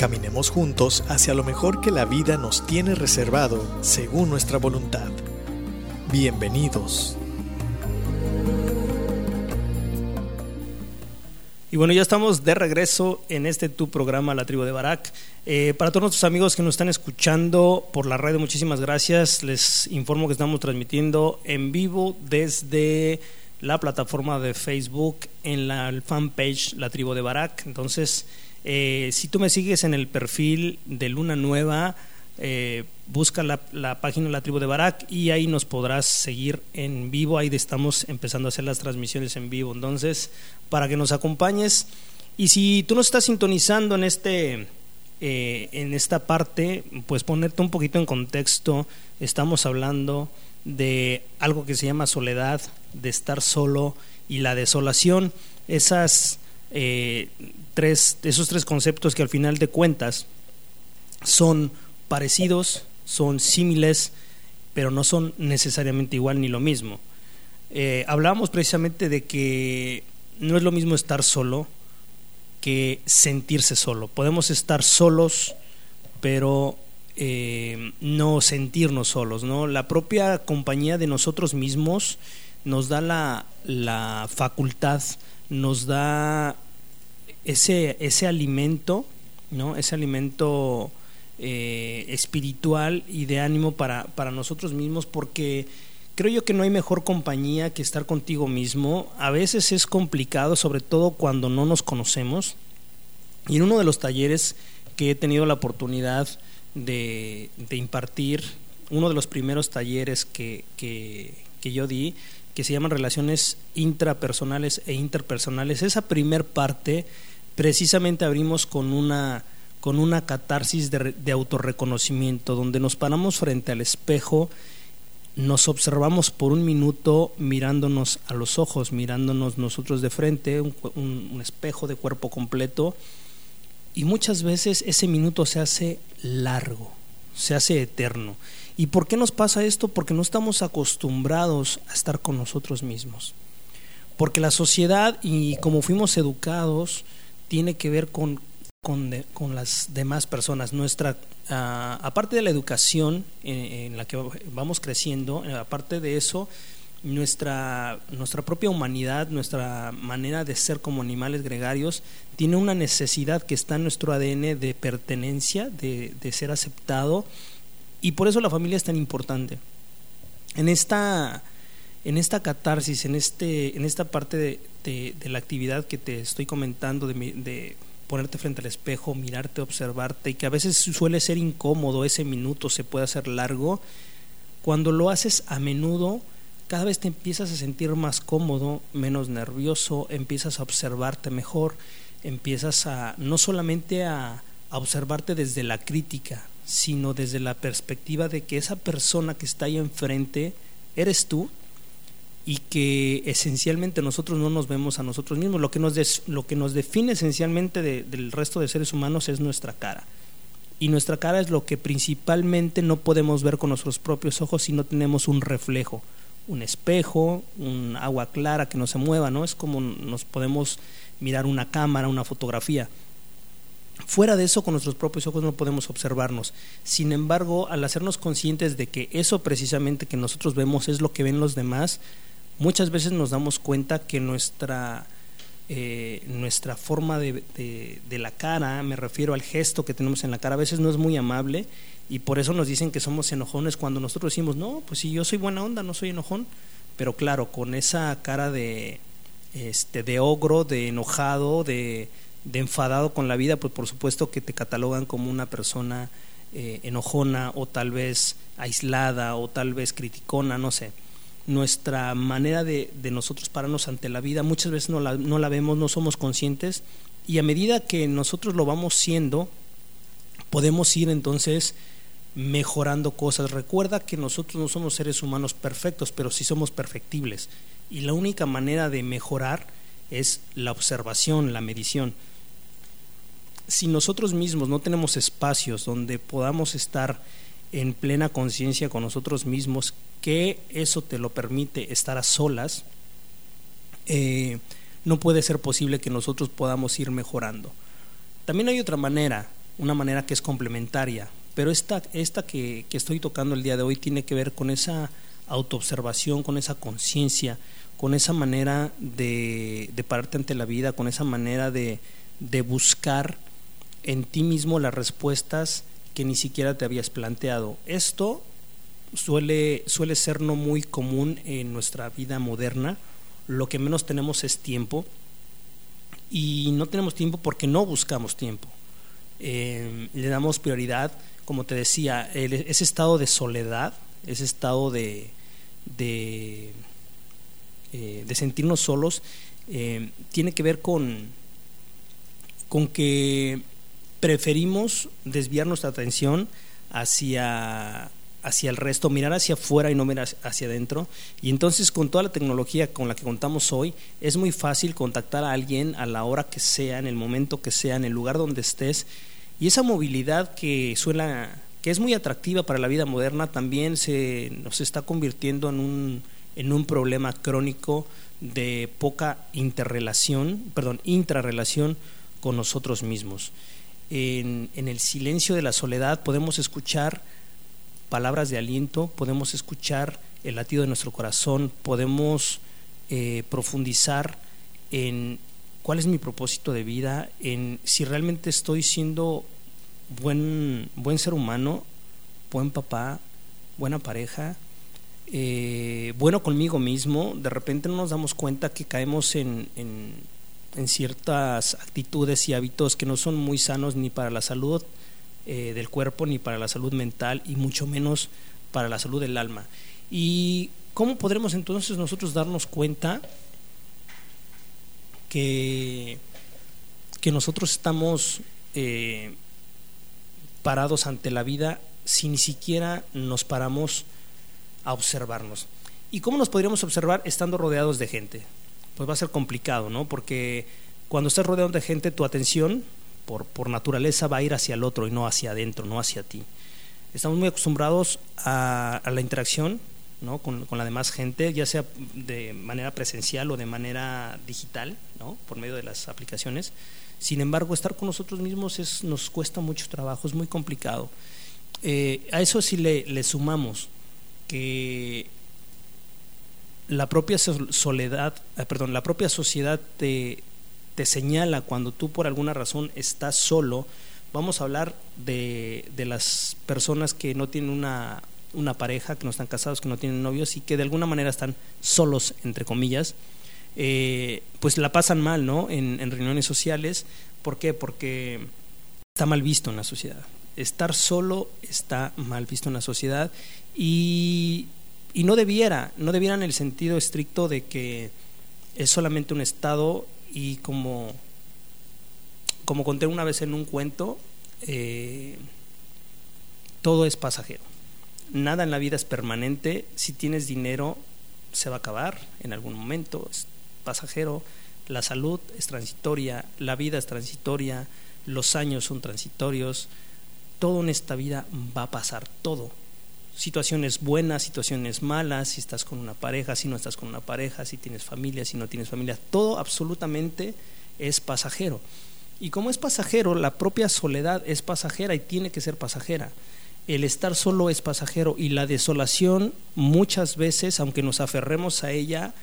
Caminemos juntos hacia lo mejor que la vida nos tiene reservado según nuestra voluntad. Bienvenidos. Y bueno, ya estamos de regreso en este tu programa, La Tribu de Barak. Eh, para todos nuestros amigos que nos están escuchando por la radio, muchísimas gracias. Les informo que estamos transmitiendo en vivo desde la plataforma de Facebook en la fanpage La Tribu de Barak. Entonces, eh, si tú me sigues en el perfil de Luna Nueva, eh, busca la, página La Tribu de Barak y ahí nos podrás seguir en vivo. Ahí estamos empezando a hacer las transmisiones en vivo. Entonces, para que nos acompañes. Y si tú nos estás sintonizando en este eh, en esta parte, pues ponerte un poquito en contexto. Estamos hablando de algo que se llama soledad, de estar solo y la desolación. Esas eh, tres, esos tres conceptos que al final de cuentas son parecidos, son símiles, pero no son necesariamente igual ni lo mismo. Eh, hablábamos precisamente de que no es lo mismo estar solo que sentirse solo. Podemos estar solos, pero eh, no sentirnos solos. ¿no? La propia compañía de nosotros mismos nos da la, la facultad, nos da ese, ese alimento, ¿no? ese alimento eh, espiritual y de ánimo para, para nosotros mismos, porque creo yo que no hay mejor compañía que estar contigo mismo. A veces es complicado, sobre todo cuando no nos conocemos. Y en uno de los talleres que he tenido la oportunidad de, impartir, uno de los primeros talleres que, que, que yo di, que se llaman relaciones intrapersonales e interpersonales, esa primer parte precisamente abrimos con una con una catarsis de, de autorreconocimiento, donde nos paramos frente al espejo, nos observamos por un minuto mirándonos a los ojos, mirándonos nosotros de frente, un, espejo de cuerpo completo, y muchas veces ese minuto se hace largo, se hace eterno. ¿Y por qué nos pasa esto? Porque no estamos acostumbrados a estar con nosotros mismos. Porque la sociedad y como fuimos educados tiene que ver con con, las demás personas. Nuestra, ah, aparte de la educación en, la que vamos creciendo, eh, aparte de eso, nuestra, nuestra propia humanidad, nuestra manera de ser como animales gregarios, tiene una necesidad que está en nuestro ADN de pertenencia, de, de ser aceptado, y por eso la familia es tan importante. En esta, en esta catarsis, en, este, en esta parte de, la actividad que te estoy comentando, de, de ponerte frente al espejo, mirarte, observarte y que a veces suele ser incómodo, ese minuto se puede hacer largo, cuando lo haces a menudo, cada vez te empiezas a sentir más cómodo, menos nervioso, empiezas a observarte mejor, empiezas a no solamente a observarte desde la crítica, sino desde la perspectiva de que esa persona que está ahí enfrente eres tú y que esencialmente nosotros no nos vemos a nosotros mismos. Lo que nos, lo que nos define esencialmente del resto de seres humanos es nuestra cara. Y nuestra cara es lo que principalmente no podemos ver con nuestros propios ojos si no tenemos un reflejo, un espejo, un agua clara que no se mueva, ¿no? Es como nos podemos mirar una cámara, una fotografía. Fuera de eso, con nuestros propios ojos no podemos observarnos. Sin embargo, al hacernos conscientes de que eso precisamente que nosotros vemos es lo que ven los demás, muchas veces nos damos cuenta que nuestra, eh, nuestra forma de, de, la cara, me refiero al gesto que tenemos en la cara, a veces no es muy amable y por eso nos dicen que somos enojones cuando nosotros decimos, no, pues si yo soy buena onda, no soy enojón, pero claro, con esa cara de, este, de ogro, de enojado, de, de enfadado con la vida, pues por supuesto que te catalogan como una persona eh, enojona o tal vez aislada o tal vez criticona, no sé nuestra manera de, de, nosotros pararnos ante la vida muchas veces no la, no la vemos, no somos conscientes y a medida que nosotros lo vamos siendo, podemos ir entonces mejorando cosas. Recuerda que nosotros no somos seres humanos perfectos, pero sí somos perfectibles. Y la única manera de mejorar es la observación, la medición. Si nosotros mismos no tenemos espacios donde podamos estar en plena conciencia con nosotros mismos, que eso te lo permite estar a solas, eh, no puede ser posible que nosotros podamos ir mejorando. También hay otra manera, una manera que es complementaria, pero esta, esta que, estoy tocando el día de hoy tiene que ver con esa autoobservación, con esa conciencia, con esa manera de, pararte ante la vida, con esa manera de, de buscar en ti mismo las respuestas que ni siquiera te habías planteado. Esto suele, suele ser no muy común en nuestra vida moderna. Lo que menos tenemos es tiempo y no tenemos tiempo porque no buscamos tiempo. Eh, le damos prioridad, como te decía, ese estado de soledad, ese estado de, de, eh, sentirnos solos, eh, tiene que ver con, con que preferimos desviar nuestra atención hacia hacia el resto, mirar hacia afuera y no mirar hacia adentro. Y entonces con toda la tecnología con la que contamos hoy, es muy fácil contactar a alguien a la hora que sea, en el momento que sea, en el lugar donde estés. Y esa movilidad que suena, que es muy atractiva para la vida moderna, también se nos está convirtiendo en un, en un problema crónico de poca interrelación, perdón, intrarrelación con nosotros mismos. En, el silencio de la soledad podemos escuchar palabras de aliento, podemos escuchar el latido de nuestro corazón, podemos eh, profundizar en cuál es mi propósito de vida, en si realmente estoy siendo buen, buen ser humano, buen papá, buena pareja, eh, bueno conmigo mismo, de repente no nos damos cuenta que caemos en, en, ciertas actitudes y hábitos que no son muy sanos ni para la salud eh, del cuerpo ni para la salud mental y mucho menos para la salud del alma. ¿Y cómo podremos entonces nosotros darnos cuenta que, que nosotros estamos eh, parados ante la vida si ni siquiera nos paramos a observarnos? ¿Y cómo nos podríamos observar estando rodeados de gente? Pues va a ser complicado, ¿no? Porque cuando estás rodeado de gente, tu atención por, naturaleza va a ir hacia el otro y no hacia adentro, no hacia ti. Estamos muy acostumbrados a, la interacción ¿no? con, la demás gente, ya sea de manera presencial o de manera digital, ¿no? por medio de las aplicaciones. Sin embargo, estar con nosotros mismos es, nos cuesta mucho trabajo, es muy complicado. Eh, a eso sí le, le sumamos que la propia soledad, eh, perdón, la propia sociedad te, te señala cuando tú por alguna razón estás solo. Vamos a hablar de, de las personas que no tienen una, una, pareja, que no están casados, que no tienen novios y que de alguna manera están solos, entre comillas. Eh, pues la pasan mal, ¿no? En, en reuniones sociales. ¿Por qué? Porque está mal visto en la sociedad. Estar solo está mal visto en la sociedad y, y no debiera, no debiera en el sentido estricto de que es solamente un estado y como, como conté una vez en un cuento, eh, todo es pasajero. Nada en la vida es permanente. Si tienes dinero, se va a acabar en algún momento. Es pasajero. La salud es transitoria. La vida es transitoria. Los años son transitorios. Todo en esta vida va a pasar. Todo situaciones buenas, situaciones malas, si estás con una pareja, si no estás con una pareja, si tienes familia, si no tienes familia, todo absolutamente es pasajero. Y como es pasajero, la propia soledad es pasajera y tiene que ser pasajera. El estar solo es pasajero y la desolación muchas veces, aunque nos aferremos a ella,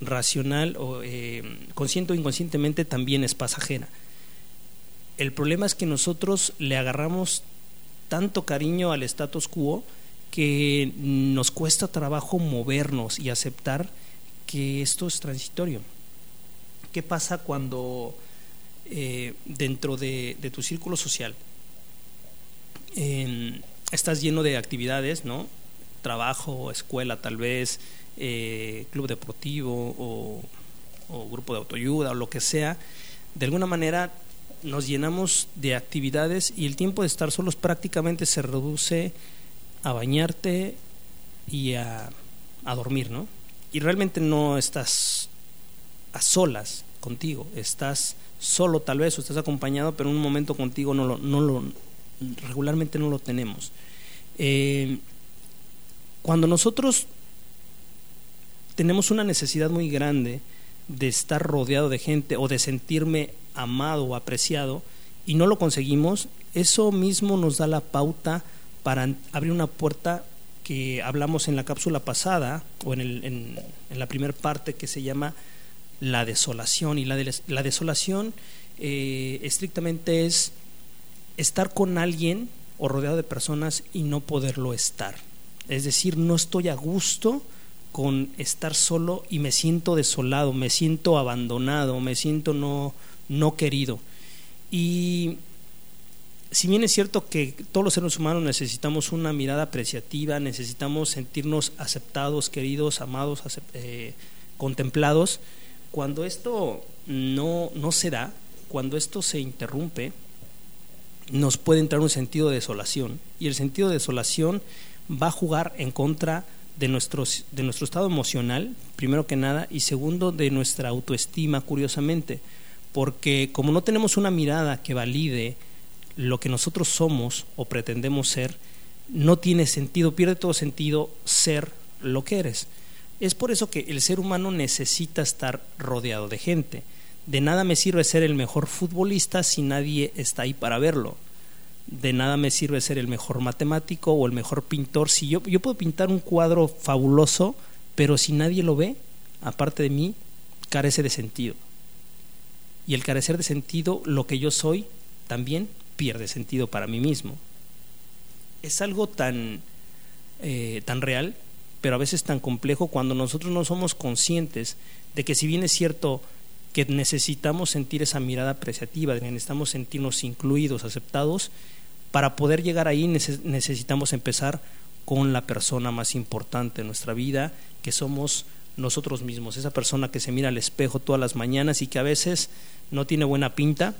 racional o eh, consciente o inconscientemente, también es pasajera. El problema es que nosotros le agarramos tanto cariño al status quo que nos cuesta trabajo movernos y aceptar que esto es transitorio. ¿Qué pasa cuando eh, dentro de, tu círculo social estás lleno de actividades, ¿no? Trabajo, escuela tal vez, eh, club deportivo o, o grupo de autoayuda o lo que sea, de alguna manera nos llenamos de actividades y el tiempo de estar solos prácticamente se reduce a bañarte y a, a dormir, ¿no? Y realmente no estás a solas contigo, estás solo tal vez o estás acompañado, pero en un momento contigo no lo, no lo regularmente no lo tenemos. Eh, cuando nosotros tenemos una necesidad muy grande de estar rodeado de gente o de sentirme amado o apreciado y no lo conseguimos, eso mismo nos da la pauta para abrir una puerta que hablamos en la cápsula pasada o en, el, en, la primera parte que se llama la desolación. Y la, la desolación eh, estrictamente es estar con alguien o rodeado de personas y no poderlo estar. Es decir, no estoy a gusto con estar solo y me siento desolado, me siento abandonado, me siento no, no querido. Y si bien es cierto que todos los seres humanos necesitamos una mirada apreciativa, necesitamos sentirnos aceptados, queridos, amados, eh, contemplados, cuando esto no, no se da, cuando esto se interrumpe, nos puede entrar un sentido de desolación. Y el sentido de desolación va a jugar en contra de, nuestros, de nuestro estado emocional, primero que nada, y segundo, de nuestra autoestima, curiosamente. Porque como no tenemos una mirada que valide lo que nosotros somos o pretendemos ser, no tiene sentido, pierde todo sentido ser lo que eres. Es por eso que el ser humano necesita estar rodeado de gente. De nada me sirve ser el mejor futbolista si nadie está ahí para verlo. De nada me sirve ser el mejor matemático o el mejor pintor si yo, yo puedo pintar un cuadro fabuloso, pero si nadie lo ve, aparte de mí, carece de sentido. Y el carecer de sentido, lo que yo soy, también pierde sentido para mí mismo. Es algo tan, eh, tan real pero a veces tan complejo cuando nosotros no somos conscientes de que si bien es cierto que necesitamos sentir esa mirada apreciativa, necesitamos sentirnos incluidos, aceptados, para poder llegar ahí necesitamos empezar con la persona más importante de nuestra vida, que somos nosotros mismos, esa persona que se mira al espejo todas las mañanas y que a veces no tiene buena pinta,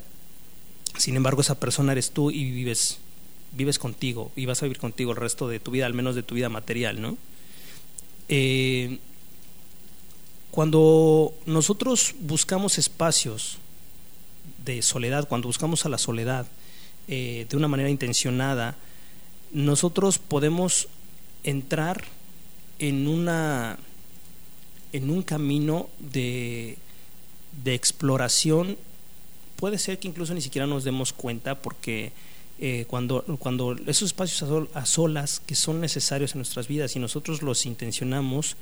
sin embargo esa persona eres tú y vives vives contigo y vas a vivir contigo el resto de tu vida, al menos de tu vida material, ¿no? Eh, cuando nosotros buscamos espacios de soledad, cuando buscamos a la soledad eh, de una manera intencionada, nosotros podemos entrar en una en un camino de, de exploración. Puede ser que incluso ni siquiera nos demos cuenta porque eh, cuando, cuando esos espacios a, solas que son necesarios en nuestras vidas y nosotros los intencionamos,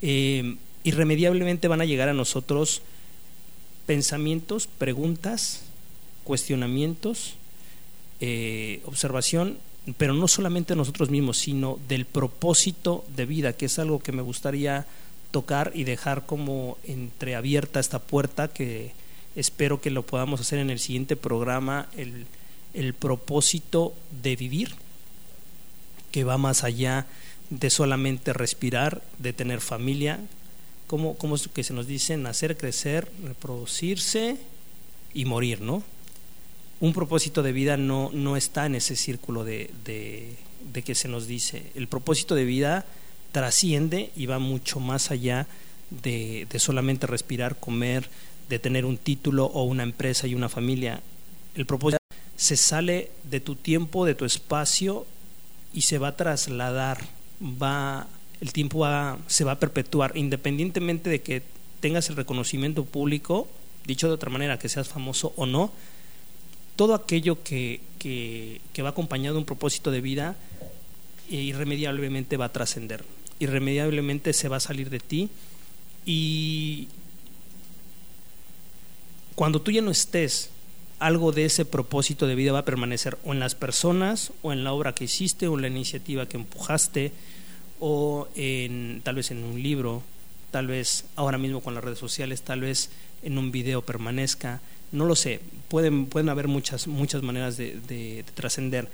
eh, irremediablemente van a llegar a nosotros pensamientos, preguntas, cuestionamientos, eh, observación, pero no solamente nosotros mismos, sino del propósito de vida, que es algo que me gustaría tocar y dejar como entreabierta esta puerta que espero que lo podamos hacer en el siguiente programa. El, el propósito de vivir, que va más allá de solamente respirar, de tener familia, como, como es que se nos dice, nacer, crecer, reproducirse y morir, ¿no? Un propósito de vida no, no está en ese círculo de, de que se nos dice. El propósito de vida trasciende y va mucho más allá de, de, solamente respirar, comer, de tener un título o una empresa y una familia. El propósito se sale de tu tiempo, de tu espacio y se va a trasladar, va, el tiempo se va a perpetuar, independientemente de que tengas el reconocimiento público, dicho de otra manera, que seas famoso o no, todo aquello que, que, va acompañado de un propósito de vida eh, irremediablemente va a trascender, irremediablemente se va a salir de ti. Y cuando tú ya no estés algo de ese propósito de vida va a permanecer o en las personas o en la obra que hiciste o en la iniciativa que empujaste o en tal vez en un libro, tal vez ahora mismo con las redes sociales, tal vez en un video permanezca, no lo sé, pueden, pueden haber muchas, muchas maneras de, de trascender,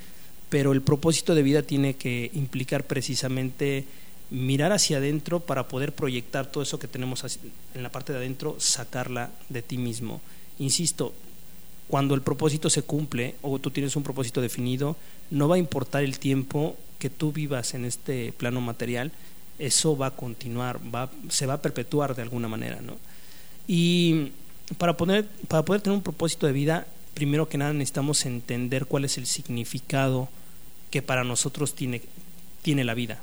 pero el propósito de vida tiene que implicar precisamente mirar hacia adentro para poder proyectar todo eso que tenemos en la parte de adentro, sacarla de ti mismo. Insisto, cuando el propósito se cumple o tú tienes un propósito definido, no va a importar el tiempo que tú vivas en este plano material, eso va a continuar, va, se va a perpetuar de alguna manera, ¿no? Y para poder, para poder tener un propósito de vida, primero que nada necesitamos entender cuál es el significado que para nosotros tiene, tiene la vida.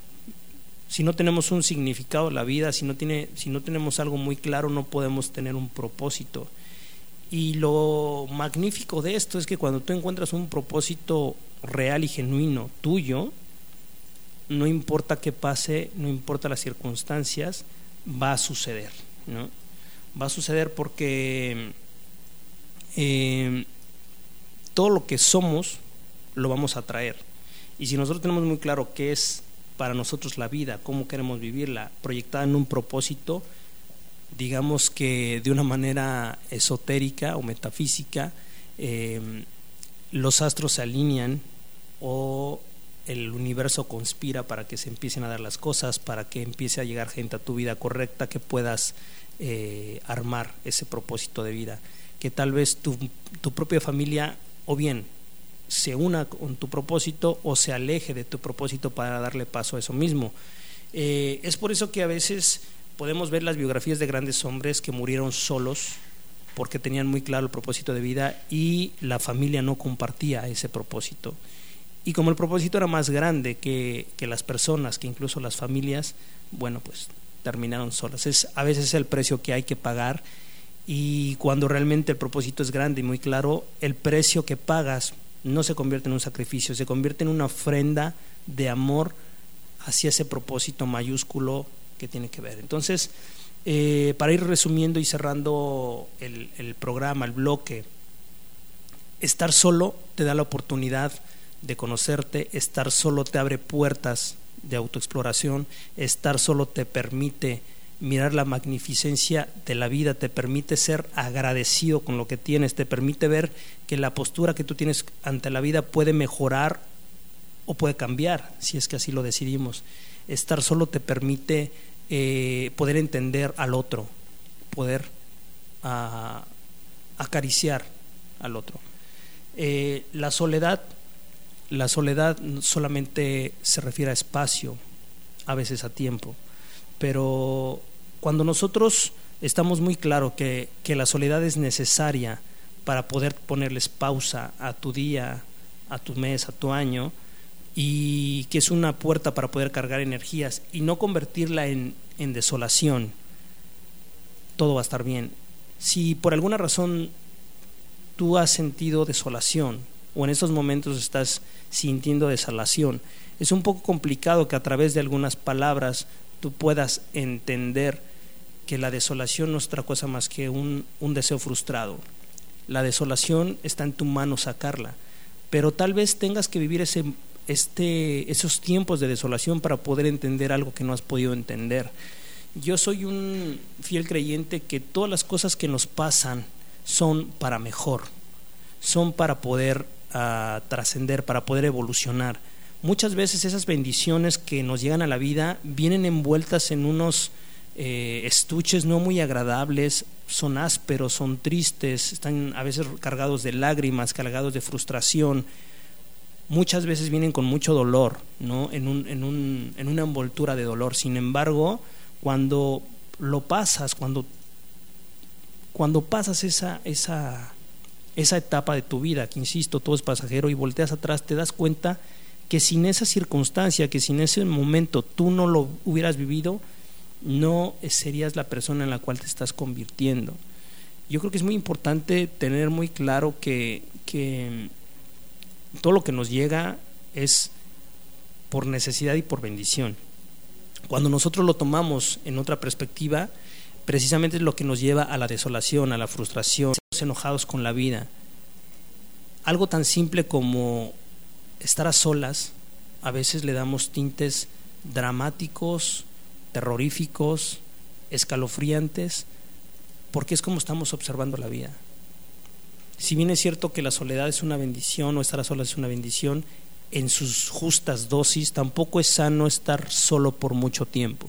Si no tenemos un significado la vida, si no, tiene, si no tenemos algo muy claro, no podemos tener un propósito. Y lo magnífico de esto es que cuando tú encuentras un propósito real y genuino tuyo, no importa qué pase, no importa las circunstancias, va a suceder. ¿no? Va a suceder porque eh, todo lo que somos lo vamos a traer. Y si nosotros tenemos muy claro qué es para nosotros la vida, cómo queremos vivirla, proyectada en un propósito, digamos que de una manera esotérica o metafísica, eh, los astros se alinean o el universo conspira para que se empiecen a dar las cosas, para que empiece a llegar gente a tu vida correcta, que puedas eh, armar ese propósito de vida, que tal vez tu, tu propia familia o bien se una con tu propósito o se aleje de tu propósito para darle paso a eso mismo. Eh, es por eso que a veces podemos ver las biografías de grandes hombres que murieron solos porque tenían muy claro el propósito de vida y la familia no compartía ese propósito. Y como el propósito era más grande que, que las personas, que incluso las familias, bueno, pues terminaron solas. Es a veces el precio que hay que pagar y cuando realmente el propósito es grande y muy claro, el precio que pagas no se convierte en un sacrificio, se convierte en una ofrenda de amor hacia ese propósito mayúsculo que tiene que ver. Entonces, eh, para ir resumiendo y cerrando el programa, el bloque, estar solo te da la oportunidad de conocerte, estar solo te abre puertas de autoexploración, estar solo te permite mirar la magnificencia de la vida, te permite ser agradecido con lo que tienes, te permite ver que la postura que tú tienes ante la vida puede mejorar o puede cambiar, si es que así lo decidimos. Estar solo te permite eh, poder entender al otro, poder ah, acariciar al otro. Eh, la soledad, la soledad solamente se refiere a espacio, a veces a tiempo, pero cuando nosotros estamos muy claro que, que la soledad es necesaria para poder ponerles pausa a tu día, a tu mes, a tu año, y que es una puerta para poder cargar energías y no convertirla en, en desolación, todo va a estar bien. Si por alguna razón tú has sentido desolación o en estos momentos estás sintiendo desolación, es un poco complicado que a través de algunas palabras tú puedas entender que la desolación no es otra cosa más que un, un deseo frustrado. La desolación está en tu mano sacarla, pero tal vez tengas que vivir ese, este, esos tiempos de desolación para poder entender algo que no has podido entender. Yo soy un fiel creyente que todas las cosas que nos pasan son para mejor, son para poder uh, trascender, para poder evolucionar. Muchas veces esas bendiciones que nos llegan a la vida vienen envueltas en unos eh, estuches no muy agradables, son ásperos, son tristes, están a veces cargados de lágrimas, cargados de frustración. Muchas veces vienen con mucho dolor, ¿no? en, un, en, un, en una envoltura de dolor. Sin embargo, cuando lo pasas, cuando, cuando pasas esa, esa, esa etapa de tu vida, que insisto, todo es pasajero, y volteas atrás, te das cuenta que sin esa circunstancia, que sin ese momento tú no lo hubieras vivido, no serías la persona en la cual te estás convirtiendo. Yo creo que es muy importante tener muy claro que, que todo lo que nos llega es por necesidad y por bendición. Cuando nosotros lo tomamos en otra perspectiva, precisamente es lo que nos lleva a la desolación, a la frustración, enojados con la vida. Algo tan simple como estar a solas, a veces le damos tintes dramáticos, terroríficos, escalofriantes, porque es como estamos observando la vida. Si bien es cierto que la soledad es una bendición o estar a solas es una bendición, en sus justas dosis tampoco es sano estar solo por mucho tiempo.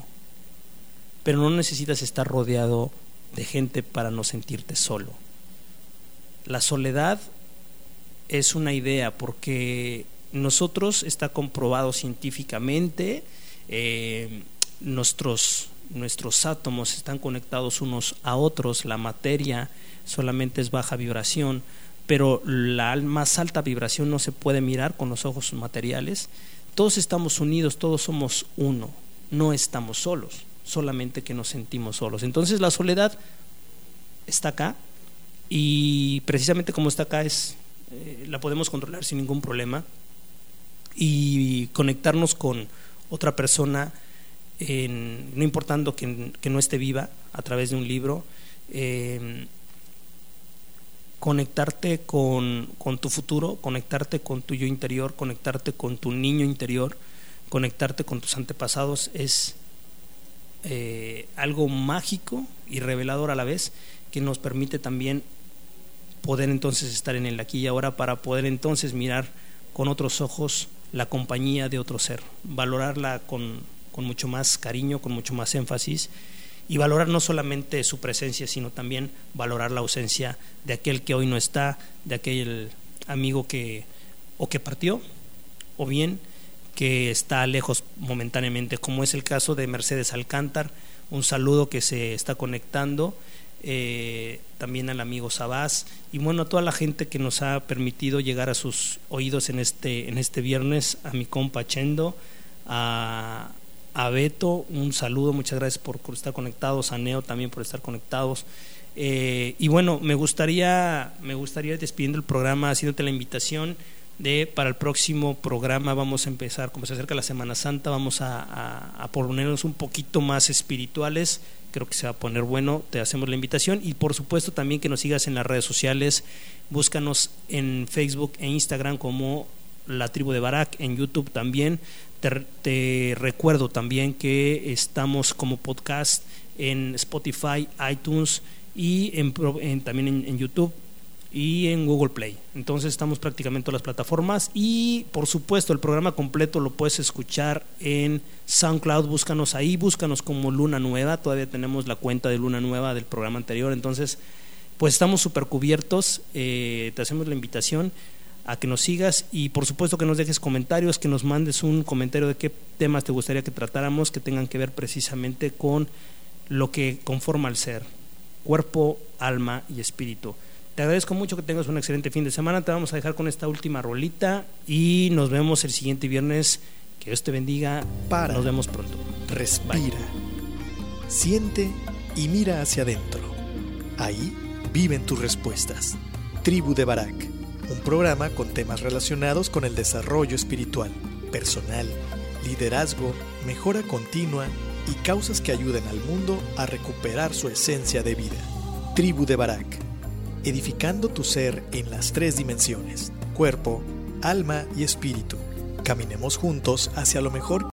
Pero no necesitas estar rodeado de gente para no sentirte solo. La soledad es una idea, porque nosotros está comprobado científicamente, eh, nuestros, nuestros átomos están conectados unos a otros, la materia solamente es baja vibración, pero la más alta vibración no se puede mirar con los ojos materiales. Todos estamos unidos, todos somos uno, no estamos solos, solamente que nos sentimos solos. Entonces la soledad está acá y precisamente como está acá es eh, la podemos controlar sin ningún problema. Y conectarnos con otra persona, no importando que, no esté viva, a través de un libro, eh, conectarte con, tu futuro, conectarte con tu yo interior, conectarte con tu niño interior, conectarte con tus antepasados es eh, algo mágico y revelador a la vez que nos permite también poder entonces estar en el aquí y ahora para poder entonces mirar con otros ojos la compañía de otro ser, valorarla con, con mucho más cariño, con mucho más énfasis y valorar no solamente su presencia, sino también valorar la ausencia de aquel que hoy no está, de aquel amigo que o que partió o bien que está lejos momentáneamente, como es el caso de Mercedes Alcántar, un saludo que se está conectando, eh, también al amigo Sabás y bueno, a toda la gente que nos ha permitido llegar a sus oídos en este, en este viernes, a mi compa Chendo, a, a Beto, un saludo, muchas gracias por, estar conectados, a Neo también por estar conectados. Eh, y bueno, me gustaría, me gustaría despidiendo el programa, haciéndote la invitación de para el próximo programa vamos a empezar, como se acerca la Semana Santa, vamos a, ponernos un poquito más espirituales, creo que se va a poner bueno, te hacemos la invitación. Y por supuesto también que nos sigas en las redes sociales, búscanos en Facebook e Instagram como la tribu de Barak, en YouTube también, te, recuerdo también que estamos como podcast en Spotify, iTunes y en, también en, YouTube y en Google Play. Entonces estamos prácticamente en las plataformas y por supuesto el programa completo lo puedes escuchar en SoundCloud, búscanos ahí, búscanos como Luna Nueva, todavía tenemos la cuenta de Luna Nueva del programa anterior, entonces pues estamos súper cubiertos, eh, te hacemos la invitación a que nos sigas y por supuesto que nos dejes comentarios, que nos mandes un comentario de qué temas te gustaría que tratáramos que tengan que ver precisamente con lo que conforma el ser, cuerpo, alma y espíritu. Te agradezco mucho que tengas un excelente fin de semana. Te vamos a dejar con esta última rolita y nos vemos el siguiente viernes. Que Dios te bendiga. Para. Nos vemos pronto. Respira. Siente y mira hacia adentro. Ahí viven tus respuestas. Tribu de Barak un programa con temas relacionados con el desarrollo espiritual, personal, liderazgo, mejora continua y causas que ayuden al mundo a recuperar su esencia de vida. Tribu de Barak, edificando tu ser en las tres dimensiones, cuerpo, alma y espíritu. Caminemos juntos hacia lo mejor